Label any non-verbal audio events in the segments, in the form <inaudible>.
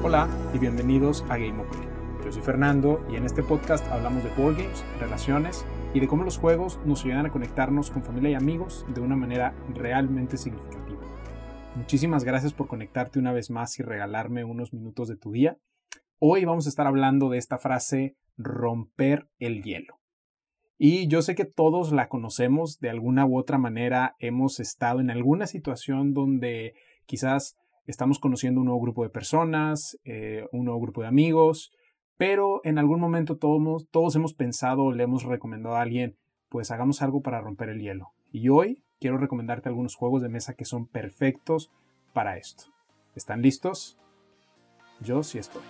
Hola y bienvenidos a Game Play. Yo soy Fernando y en este podcast hablamos de board games, relaciones y de cómo los juegos nos ayudan a conectarnos con familia y amigos de una manera realmente significativa. Muchísimas gracias por conectarte una vez más y regalarme unos minutos de tu día. Hoy vamos a estar hablando de esta frase romper el hielo. Y yo sé que todos la conocemos de alguna u otra manera, hemos estado en alguna situación donde quizás estamos conociendo un nuevo grupo de personas, eh, un nuevo grupo de amigos, pero en algún momento todos, todos hemos pensado o le hemos recomendado a alguien, pues hagamos algo para romper el hielo. Y hoy quiero recomendarte algunos juegos de mesa que son perfectos para esto. ¿Están listos? Yo sí estoy.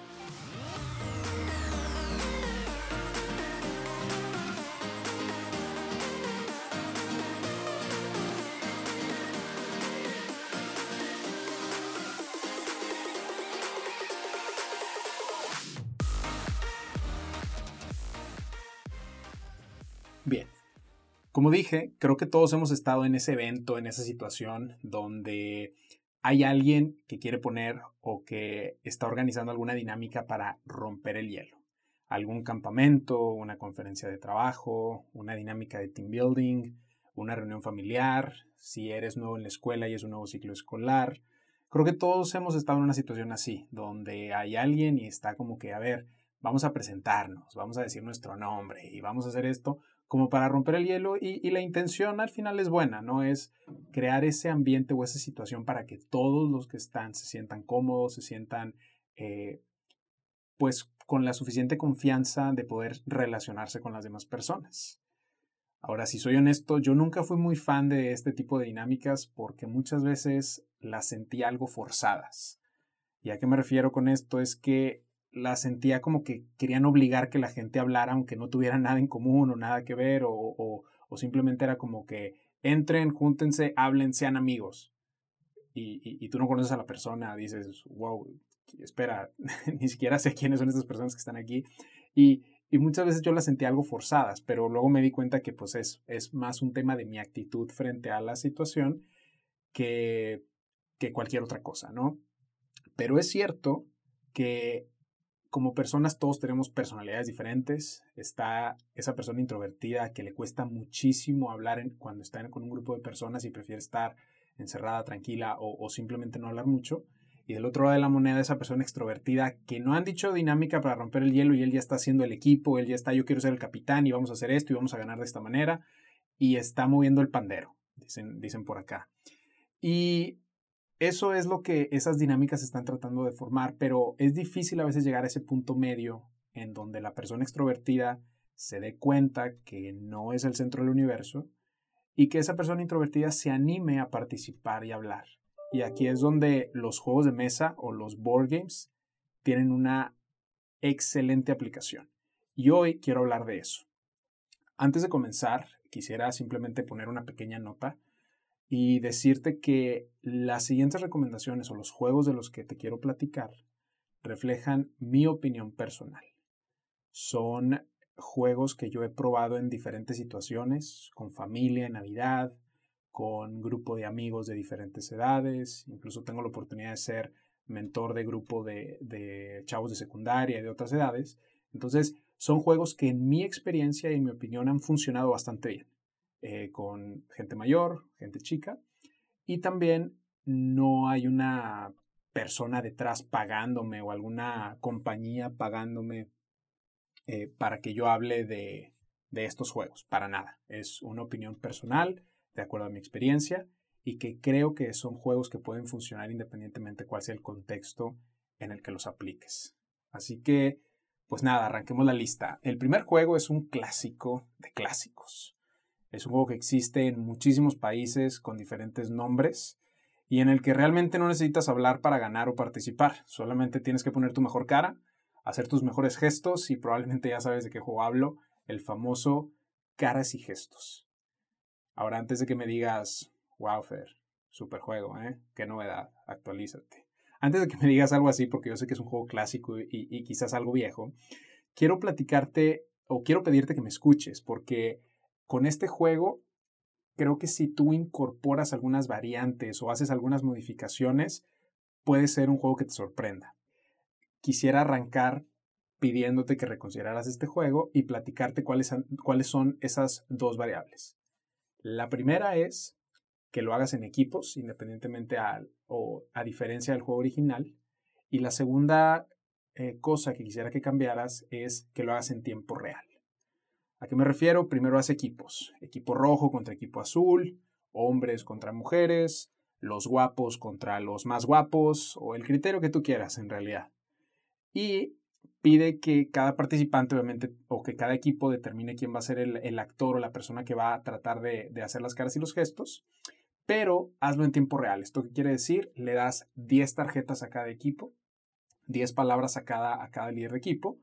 Como dije, creo que todos hemos estado en ese evento, en esa situación donde hay alguien que quiere poner o que está organizando alguna dinámica para romper el hielo. Algún campamento, una conferencia de trabajo, una dinámica de team building, una reunión familiar, si eres nuevo en la escuela y es un nuevo ciclo escolar. Creo que todos hemos estado en una situación así, donde hay alguien y está como que, a ver, vamos a presentarnos, vamos a decir nuestro nombre y vamos a hacer esto como para romper el hielo y, la intención al final es buena, ¿no? Es crear ese ambiente o esa situación para que todos los que están se sientan cómodos, se sientan eh, pues con la suficiente confianza de poder relacionarse con las demás personas. Ahora, si soy honesto, yo nunca fui muy fan de este tipo de dinámicas porque muchas veces las sentí algo forzadas. ¿Y a qué me refiero con esto? Es que la sentía como que querían obligar que la gente hablara aunque no tuviera nada en común o nada que ver o, o, simplemente era como que entren, júntense, hablen, sean amigos. Y, y, y, tú no conoces a la persona, dices, wow, espera, <laughs> ni siquiera sé quiénes son estas personas que están aquí. Y, y muchas veces yo las sentí algo forzadas, pero luego me di cuenta que pues es, es más un tema de mi actitud frente a la situación que, que cualquier otra cosa, ¿no? Pero es cierto que como personas todos tenemos personalidades diferentes. Está esa persona introvertida que le cuesta muchísimo hablar cuando está con un grupo de personas y prefiere estar encerrada, tranquila o, simplemente no hablar mucho. Y del otro lado de la moneda, esa persona extrovertida que no han dicho dinámica para romper el hielo y él ya está haciendo el equipo, él ya está, yo quiero ser el capitán y vamos a hacer esto y vamos a ganar de esta manera. Y está moviendo el pandero, dicen, dicen por acá. Y eso es lo que esas dinámicas están tratando de formar, pero es difícil a veces llegar a ese punto medio en donde la persona extrovertida se dé cuenta que no es el centro del universo y que esa persona introvertida se anime a participar y hablar. Y aquí es donde los juegos de mesa o los board games tienen una excelente aplicación. Y hoy quiero hablar de eso. Antes de comenzar, quisiera simplemente poner una pequeña nota y decirte que las siguientes recomendaciones o los juegos de los que te quiero platicar reflejan mi opinión personal. Son juegos que yo he probado en diferentes situaciones, con familia en Navidad, con grupo de amigos de diferentes edades, incluso tengo la oportunidad de ser mentor de grupo de, de chavos de secundaria y de otras edades. Entonces, son juegos que en mi experiencia y en mi opinión han funcionado bastante bien. Eh, con gente mayor, gente chica, y también no hay una persona detrás pagándome o alguna compañía pagándome eh, para que yo hable de, de estos juegos, para nada. Es una opinión personal, de acuerdo a mi experiencia, y que creo que son juegos que pueden funcionar independientemente cuál sea el contexto en el que los apliques. Así que, pues nada, arranquemos la lista. El primer juego es un clásico de clásicos. Es un juego que existe en muchísimos países con diferentes nombres y en el que realmente no necesitas hablar para ganar o participar. Solamente tienes que poner tu mejor cara, hacer tus mejores gestos y probablemente ya sabes de qué juego hablo, el famoso caras y gestos. Ahora, antes de que me digas, wow, Fer, super juego, ¿eh? Qué novedad, actualízate. Antes de que me digas algo así, porque yo sé que es un juego clásico y, y quizás algo viejo, quiero platicarte o quiero pedirte que me escuches, porque con este juego, creo que si tú incorporas algunas variantes o haces algunas modificaciones, puede ser un juego que te sorprenda. quisiera arrancar pidiéndote que reconsideraras este juego y platicarte cuáles, cuáles son esas dos variables. La primera es que lo hagas en equipos, independientemente a, o a diferencia del juego original. Y la segunda eh, cosa que quisiera que cambiaras es que lo hagas en tiempo real. ¿A qué me refiero? Primero haz equipos. Equipo rojo contra equipo azul, hombres contra mujeres, los guapos contra los más guapos, o el criterio que tú quieras en realidad. Y pide que cada participante, obviamente, o que cada equipo determine quién va a ser el, actor o la persona que va a tratar de, de, hacer las caras y los gestos, pero hazlo en tiempo real. ¿Esto qué quiere decir? Le das 10 tarjetas a cada equipo, 10 palabras a cada, a cada líder de equipo,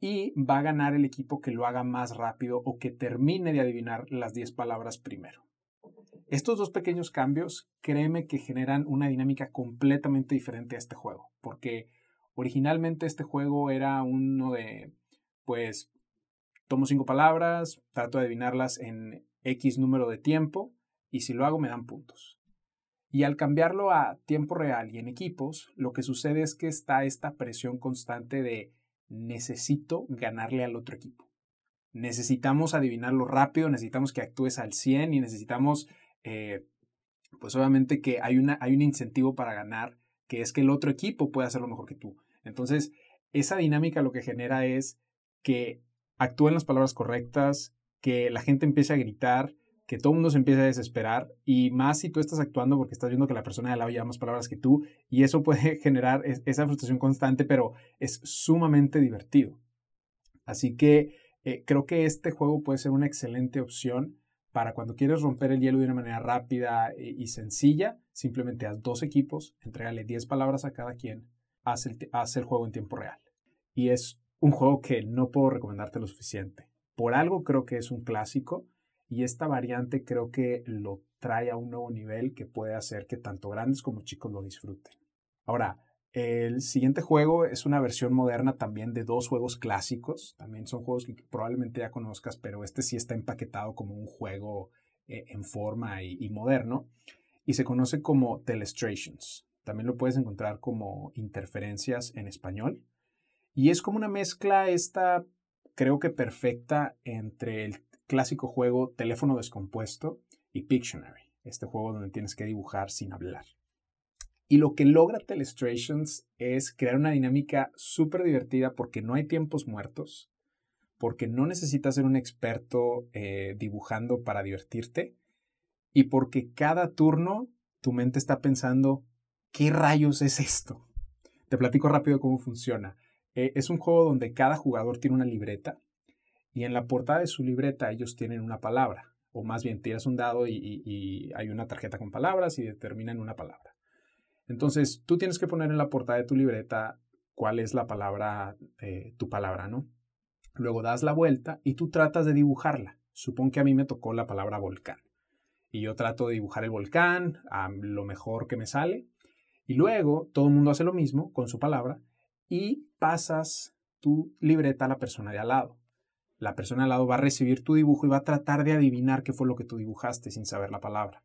y va a ganar el equipo que lo haga más rápido o que termine de adivinar las 10 palabras primero. Estos dos pequeños cambios, créeme que generan una dinámica completamente diferente a este juego, porque originalmente este juego era uno de, pues, tomo cinco palabras, trato de adivinarlas en X número de tiempo y si lo hago me dan puntos. Y al cambiarlo a tiempo real y en equipos, lo que sucede es que está esta presión constante de necesito ganarle al otro equipo. Necesitamos adivinarlo rápido, necesitamos que actúes al 100 y necesitamos, eh, pues obviamente que hay, una, hay un incentivo para ganar, que es que el otro equipo pueda hacerlo mejor que tú. Entonces, esa dinámica lo que genera es que actúen las palabras correctas, que la gente empiece a gritar, que todo el mundo se empiece a desesperar y más si tú estás actuando porque estás viendo que la persona de al lado lleva más palabras que tú y eso puede <laughs> generar esa frustración constante, pero es sumamente divertido. Así que eh, creo que este juego puede ser una excelente opción para cuando quieres romper el hielo de una manera rápida y, sencilla. Simplemente haz dos equipos, entrégale 10 palabras a cada quien, haz el, haz el juego en tiempo real. Y es un juego que no puedo recomendarte lo suficiente. Por algo creo que es un clásico y esta variante creo que lo trae a un nuevo nivel que puede hacer que tanto grandes como chicos lo disfruten. Ahora, el siguiente juego es una versión moderna también de dos juegos clásicos. También son juegos que probablemente ya conozcas, pero este sí está empaquetado como un juego eh, en forma y, moderno. Y se conoce como Telestrations. También lo puedes encontrar como interferencias en español. Y es como una mezcla esta, creo que perfecta, entre el clásico juego Teléfono Descompuesto y Pictionary, este juego donde tienes que dibujar sin hablar. Y lo que logra Telestrations es crear una dinámica súper divertida porque no hay tiempos muertos, porque no necesitas ser un experto eh, dibujando para divertirte y porque cada turno tu mente está pensando, ¿qué rayos es esto? Te platico rápido cómo funciona. Eh, es un juego donde cada jugador tiene una libreta y en la portada de su libreta ellos tienen una palabra, o más bien tiras un dado y, hay una tarjeta con palabras y determinan una palabra. Entonces tú tienes que poner en la portada de tu libreta cuál es la palabra, eh, tu palabra, ¿no? Luego das la vuelta y tú tratas de dibujarla. Supón que a mí me tocó la palabra volcán. Y yo trato de dibujar el volcán a lo mejor que me sale. Y luego todo el mundo hace lo mismo con su palabra y pasas tu libreta a la persona de al lado la persona al lado va a recibir tu dibujo y va a tratar de adivinar qué fue lo que tú dibujaste sin saber la palabra.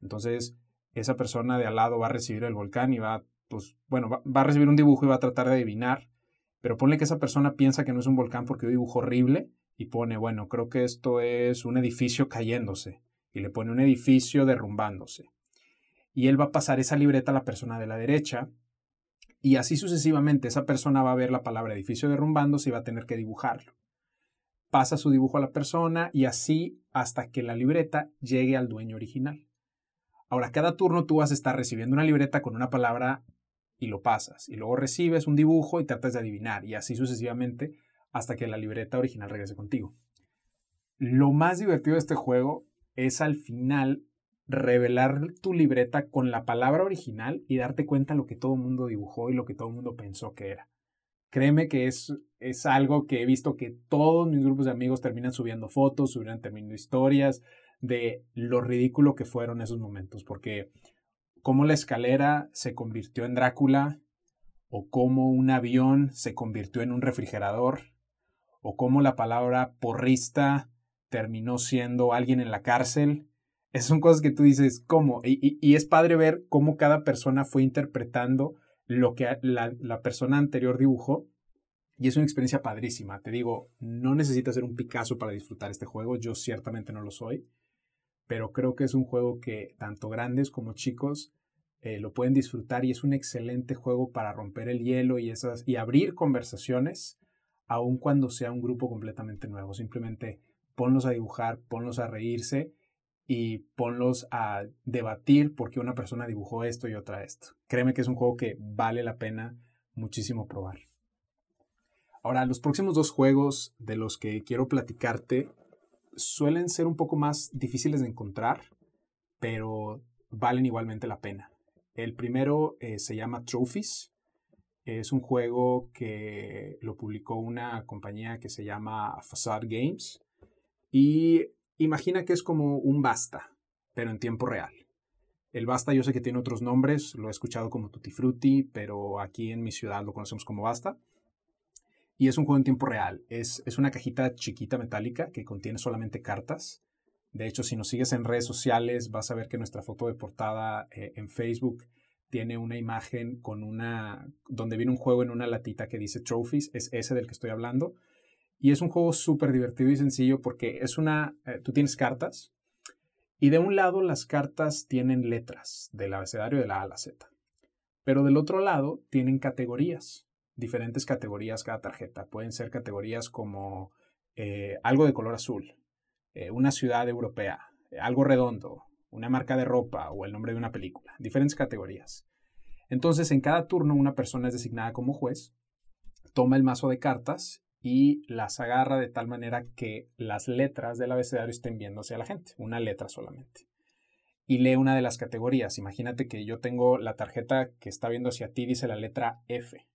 Entonces, esa persona de al lado va a recibir el volcán y va, pues, bueno, va, a recibir un dibujo y va a tratar de adivinar, pero ponle que esa persona piensa que no es un volcán porque yo dibujo horrible y pone, bueno, creo que esto es un edificio cayéndose y le pone un edificio derrumbándose. Y él va a pasar esa libreta a la persona de la derecha y así sucesivamente esa persona va a ver la palabra edificio derrumbándose y va a tener que dibujarlo pasa su dibujo a la persona y así hasta que la libreta llegue al dueño original. Ahora, cada turno tú vas a estar recibiendo una libreta con una palabra y lo pasas, y luego recibes un dibujo y tratas de adivinar, y así sucesivamente hasta que la libreta original regrese contigo. Lo más divertido de este juego es al final revelar tu libreta con la palabra original y darte cuenta lo que todo el mundo dibujó y lo que todo el mundo pensó que era. Créeme que es, es algo que he visto que todos mis grupos de amigos terminan subiendo fotos, terminan terminando historias de lo ridículo que fueron esos momentos, porque cómo la escalera se convirtió en Drácula, o cómo un avión se convirtió en un refrigerador, o cómo la palabra porrista terminó siendo alguien en la cárcel. Esas son cosas que tú dices, ¿cómo? Y, es padre ver cómo cada persona fue interpretando lo que la, persona anterior dibujó y es una experiencia padrísima. Te digo, no necesitas ser un Picasso para disfrutar este juego. Yo ciertamente no lo soy. Pero creo que es un juego que tanto grandes como chicos eh, lo pueden disfrutar y es un excelente juego para romper el hielo y, esas, y abrir conversaciones, aun cuando sea un grupo completamente nuevo. Simplemente ponlos a dibujar, ponlos a reírse y ponlos a debatir por qué una persona dibujó esto y otra esto. Créeme que es un juego que vale la pena muchísimo probar. Ahora, los próximos dos juegos de los que quiero platicarte suelen ser un poco más difíciles de encontrar, pero valen igualmente la pena. El primero eh, se llama Trophies. Es un juego que lo publicó una compañía que se llama Facade Games. Y imagina que es como un Basta, pero en tiempo real. El Basta yo sé que tiene otros nombres, lo he escuchado como Tutti Frutti, pero aquí en mi ciudad lo conocemos como Basta y es un juego en tiempo real. Es, es una cajita chiquita metálica que contiene solamente cartas. De hecho, si nos sigues en redes sociales, vas a ver que nuestra foto de portada eh, en Facebook tiene una imagen con una. donde viene un juego en una latita que dice Trophies. Es ese del que estoy hablando. Y es un juego súper divertido y sencillo porque es una. Eh, tú tienes cartas. Y de un lado las cartas tienen letras del abecedario de la A a la Z. Pero del otro lado tienen categorías diferentes categorías cada tarjeta. Pueden ser categorías como eh, algo de color azul, eh, una ciudad europea, algo redondo, una marca de ropa o el nombre de una película. Diferentes categorías. Entonces, en cada turno una persona es designada como juez, toma el mazo de cartas y las agarra de tal manera que las letras del abecedario estén viéndose a la gente, una letra solamente. Y lee una de las categorías. Imagínate que yo tengo la tarjeta que está viendo hacia ti, dice la letra F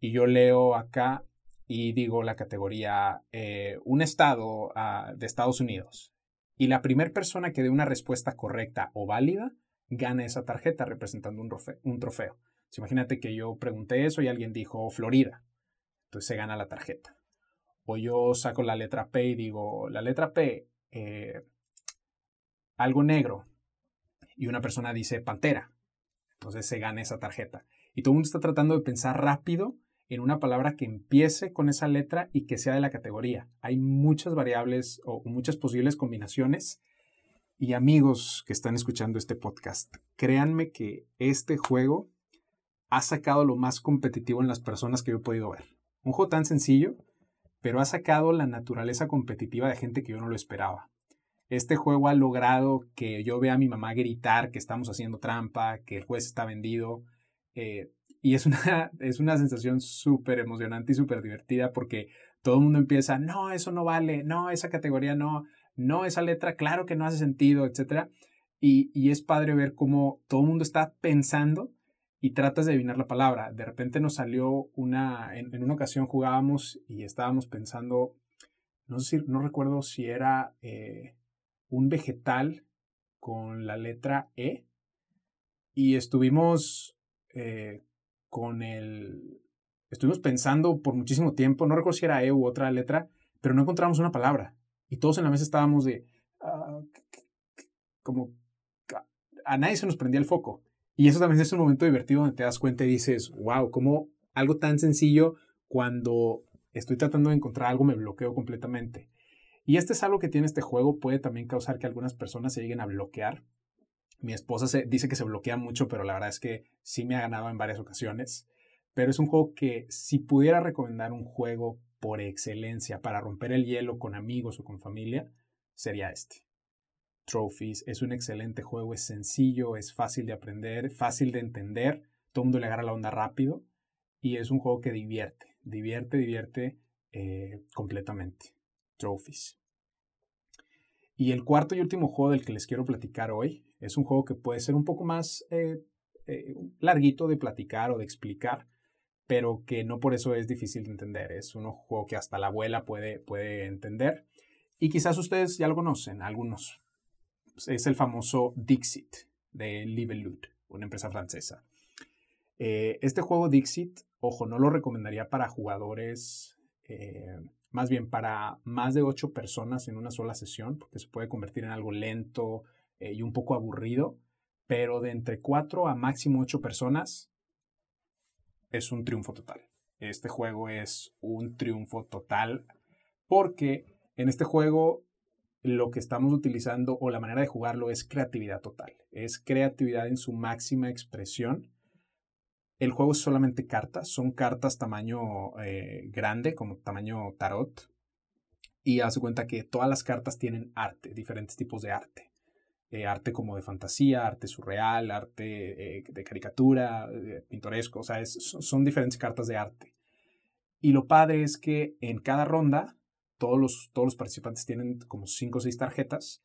y yo leo acá y digo la categoría eh, un estado ah, de Estados Unidos. Y la primera persona que dé una respuesta correcta o válida gana esa tarjeta representando un, un trofeo. imagínate que yo pregunté eso y alguien dijo Florida. Entonces se gana la tarjeta. O yo saco la letra P y digo, la letra P, eh, algo negro. Y una persona dice Pantera. Entonces se gana esa tarjeta. Y todo el mundo está tratando de pensar rápido en una palabra que empiece con esa letra y que sea de la categoría. Hay muchas variables o muchas posibles combinaciones. Y amigos que están escuchando este podcast, créanme que este juego ha sacado lo más competitivo en las personas que yo he podido ver. Un juego tan sencillo, pero ha sacado la naturaleza competitiva de gente que yo no lo esperaba. Este juego ha logrado que yo vea a mi mamá gritar que estamos haciendo trampa, que el juez está vendido. Eh, y es una, <laughs> es una sensación súper emocionante y súper divertida porque todo el mundo empieza, no, eso no vale, no, esa categoría no, no, esa letra, claro que no hace sentido, etc. Y, y es padre ver cómo todo el mundo está pensando y tratas de adivinar la palabra. De repente nos salió una, en, una ocasión jugábamos y estábamos pensando, no sé si, no recuerdo si era eh, un vegetal con la letra E y estuvimos eh, con el... Estuvimos pensando por muchísimo tiempo, no recuerdo si era E u otra letra, pero no encontramos una palabra. Y todos en la mesa estábamos de... Ah, como... A nadie se nos prendía el foco. Y eso también es un momento divertido donde te das cuenta y dices, wow, como algo tan sencillo cuando estoy tratando de encontrar algo me bloqueo completamente. Y este es algo que tiene este juego, puede también causar que algunas personas se lleguen a bloquear mi esposa se, dice que se bloquea mucho, pero la verdad es que sí me ha ganado en varias ocasiones. Pero es un juego que si pudiera recomendar un juego por excelencia para romper el hielo con amigos o con familia, sería este. Trophies es un excelente juego, es sencillo, es fácil de aprender, fácil de entender, todo el mundo le agarra la onda rápido y es un juego que divierte, divierte, divierte eh, completamente. Trophies. Y el cuarto y último juego del que les quiero platicar hoy es un juego que puede ser un poco más eh, eh, larguito de platicar o de explicar, pero que no por eso es difícil de entender. Es un juego que hasta la abuela puede, puede entender. Y quizás ustedes ya lo conocen, algunos. Es el famoso Dixit de Livelut, una empresa francesa. Eh, este juego Dixit, ojo, no lo recomendaría para jugadores, más bien para más de ocho personas en una sola sesión, porque se puede convertir en algo lento, eh, y un poco aburrido, pero de entre cuatro a máximo ocho personas es un triunfo total. Este juego es un triunfo total porque en este juego lo que estamos utilizando o la manera de jugarlo es creatividad total. Es creatividad en su máxima expresión. El juego es solamente cartas, son cartas tamaño eh, grande, como tamaño tarot. Y hace cuenta que todas las cartas tienen arte, diferentes tipos de arte. Eh, arte como de fantasía, arte surreal, arte eh, de caricatura, pintoresco, o sea, son diferentes cartas de arte. Y lo padre es que en cada ronda todos los, todos los participantes tienen como cinco o seis tarjetas.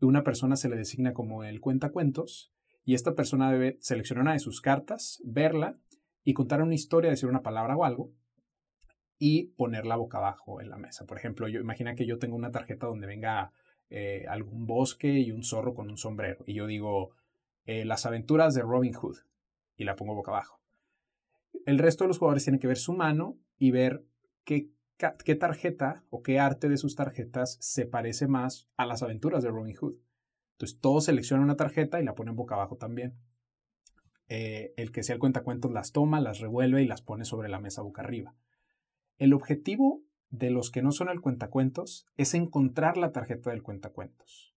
Una persona se le designa como el cuentacuentos y esta persona debe seleccionar una de sus cartas, verla y contar una historia, decir una palabra o algo y ponerla boca abajo en la mesa. Por ejemplo, yo imagina que yo tengo una tarjeta donde venga eh, algún bosque y un zorro con un sombrero y yo digo eh, las aventuras de Robin Hood y la pongo boca abajo. El resto de los jugadores tienen que ver su mano y ver qué qué tarjeta o qué arte de sus tarjetas se parece más a las aventuras de Robin Hood. Entonces todos seleccionan una tarjeta y la ponen boca abajo también. Eh, el que sea el cuentacuentos las toma, las revuelve y las pone sobre la mesa boca arriba. El objetivo de los que no son el cuentacuentos es encontrar la tarjeta del cuentacuentos.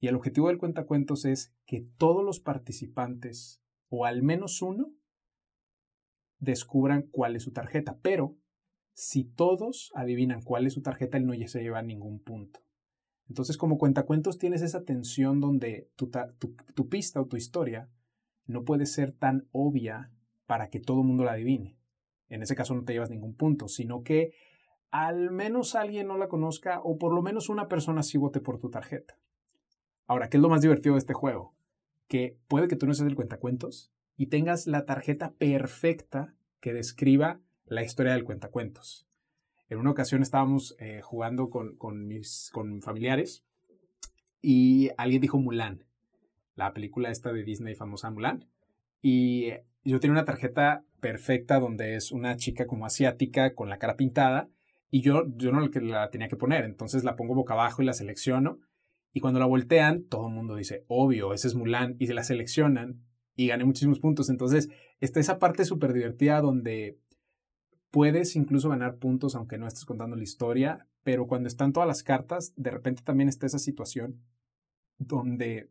Y el objetivo del cuentacuentos es que todos los participantes, o al menos uno, descubran cuál es su tarjeta. Pero si todos adivinan cuál es su tarjeta, él no ya se lleva ningún punto. Entonces, como cuentacuentos, tienes esa tensión donde tu, pista o tu historia no puede ser tan obvia para que todo el mundo la adivine. En ese caso no te llevas ningún punto, sino que al menos alguien no la conozca o por lo menos una persona sí vote por tu tarjeta. Ahora, ¿qué es lo más divertido de este juego? Que puede que tú no seas el cuentacuentos y tengas la tarjeta perfecta que describa la historia del cuentacuentos. En una ocasión estábamos eh, jugando con, mis con familiares y alguien dijo Mulan, la película esta de Disney famosa Mulan. Y yo tenía una tarjeta perfecta donde es una chica como asiática con la cara pintada y yo, yo no la tenía que poner, entonces la pongo boca abajo y la selecciono. Y cuando la voltean, todo el mundo dice, obvio, ese es Mulan, y se la seleccionan y gané muchísimos puntos. Entonces, está esa parte súper divertida donde Puedes incluso ganar puntos aunque no estés contando la historia, pero cuando están todas las cartas, de repente también está esa situación donde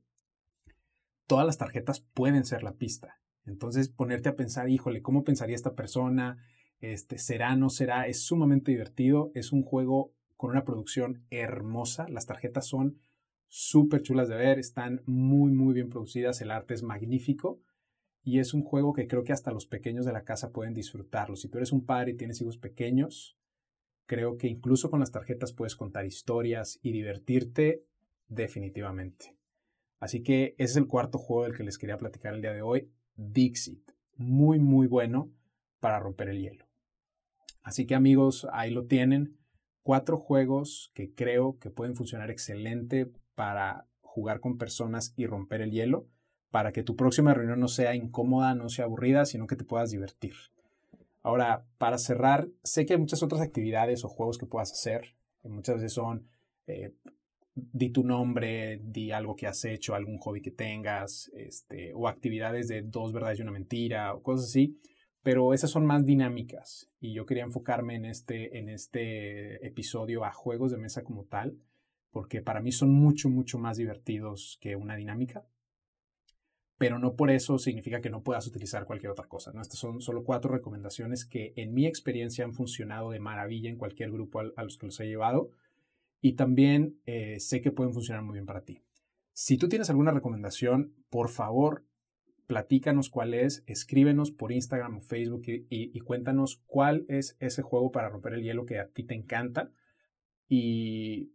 todas las tarjetas pueden ser la pista. Entonces ponerte a pensar, híjole, ¿cómo pensaría esta persona? Este, ¿Será, no será? Es sumamente divertido. Es un juego con una producción hermosa. Las tarjetas son súper chulas de ver, están muy, muy bien producidas. El arte es magnífico y es un juego que creo que hasta los pequeños de la casa pueden disfrutarlo. Si tú eres un padre y tienes hijos pequeños, creo que incluso con las tarjetas puedes contar historias y divertirte definitivamente. Así que ese es el cuarto juego del que les quería platicar el día de hoy, Dixit. Muy, muy bueno para romper el hielo. Así que amigos, ahí lo tienen. Cuatro juegos que creo que pueden funcionar excelente para jugar con personas y romper el hielo para que tu próxima reunión no sea incómoda, no sea aburrida, sino que te puedas divertir. Ahora, para cerrar, sé que hay muchas otras actividades o juegos que puedas hacer. Muchas veces son, eh, di tu nombre, di algo que has hecho, algún hobby que tengas, este, o actividades de dos verdades y una mentira, o cosas así. Pero esas son más dinámicas y yo quería enfocarme en este, en este episodio a juegos de mesa como tal, porque para mí son mucho, mucho más divertidos que una dinámica pero no por eso significa que no puedas utilizar cualquier otra cosa. ¿no? Estas son solo cuatro recomendaciones que en mi experiencia han funcionado de maravilla en cualquier grupo a, los que los he llevado y también eh, sé que pueden funcionar muy bien para ti. Si tú tienes alguna recomendación, por favor, platícanos cuál es, escríbenos por Instagram o Facebook y, cuéntanos cuál es ese juego para romper el hielo que a ti te encanta. Y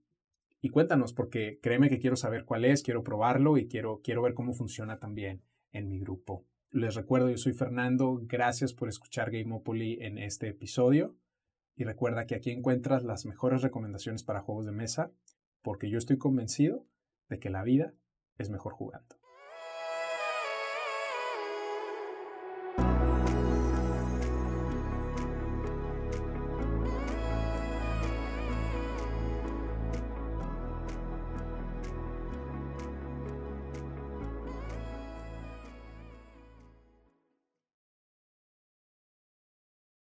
y cuéntanos, porque créeme que quiero saber cuál es, quiero probarlo y quiero, quiero ver cómo funciona también en mi grupo. Les recuerdo, yo soy Fernando, gracias por escuchar Gameopoly en este episodio y recuerda que aquí encuentras las mejores recomendaciones para juegos de mesa, porque yo estoy convencido de que la vida es mejor jugando.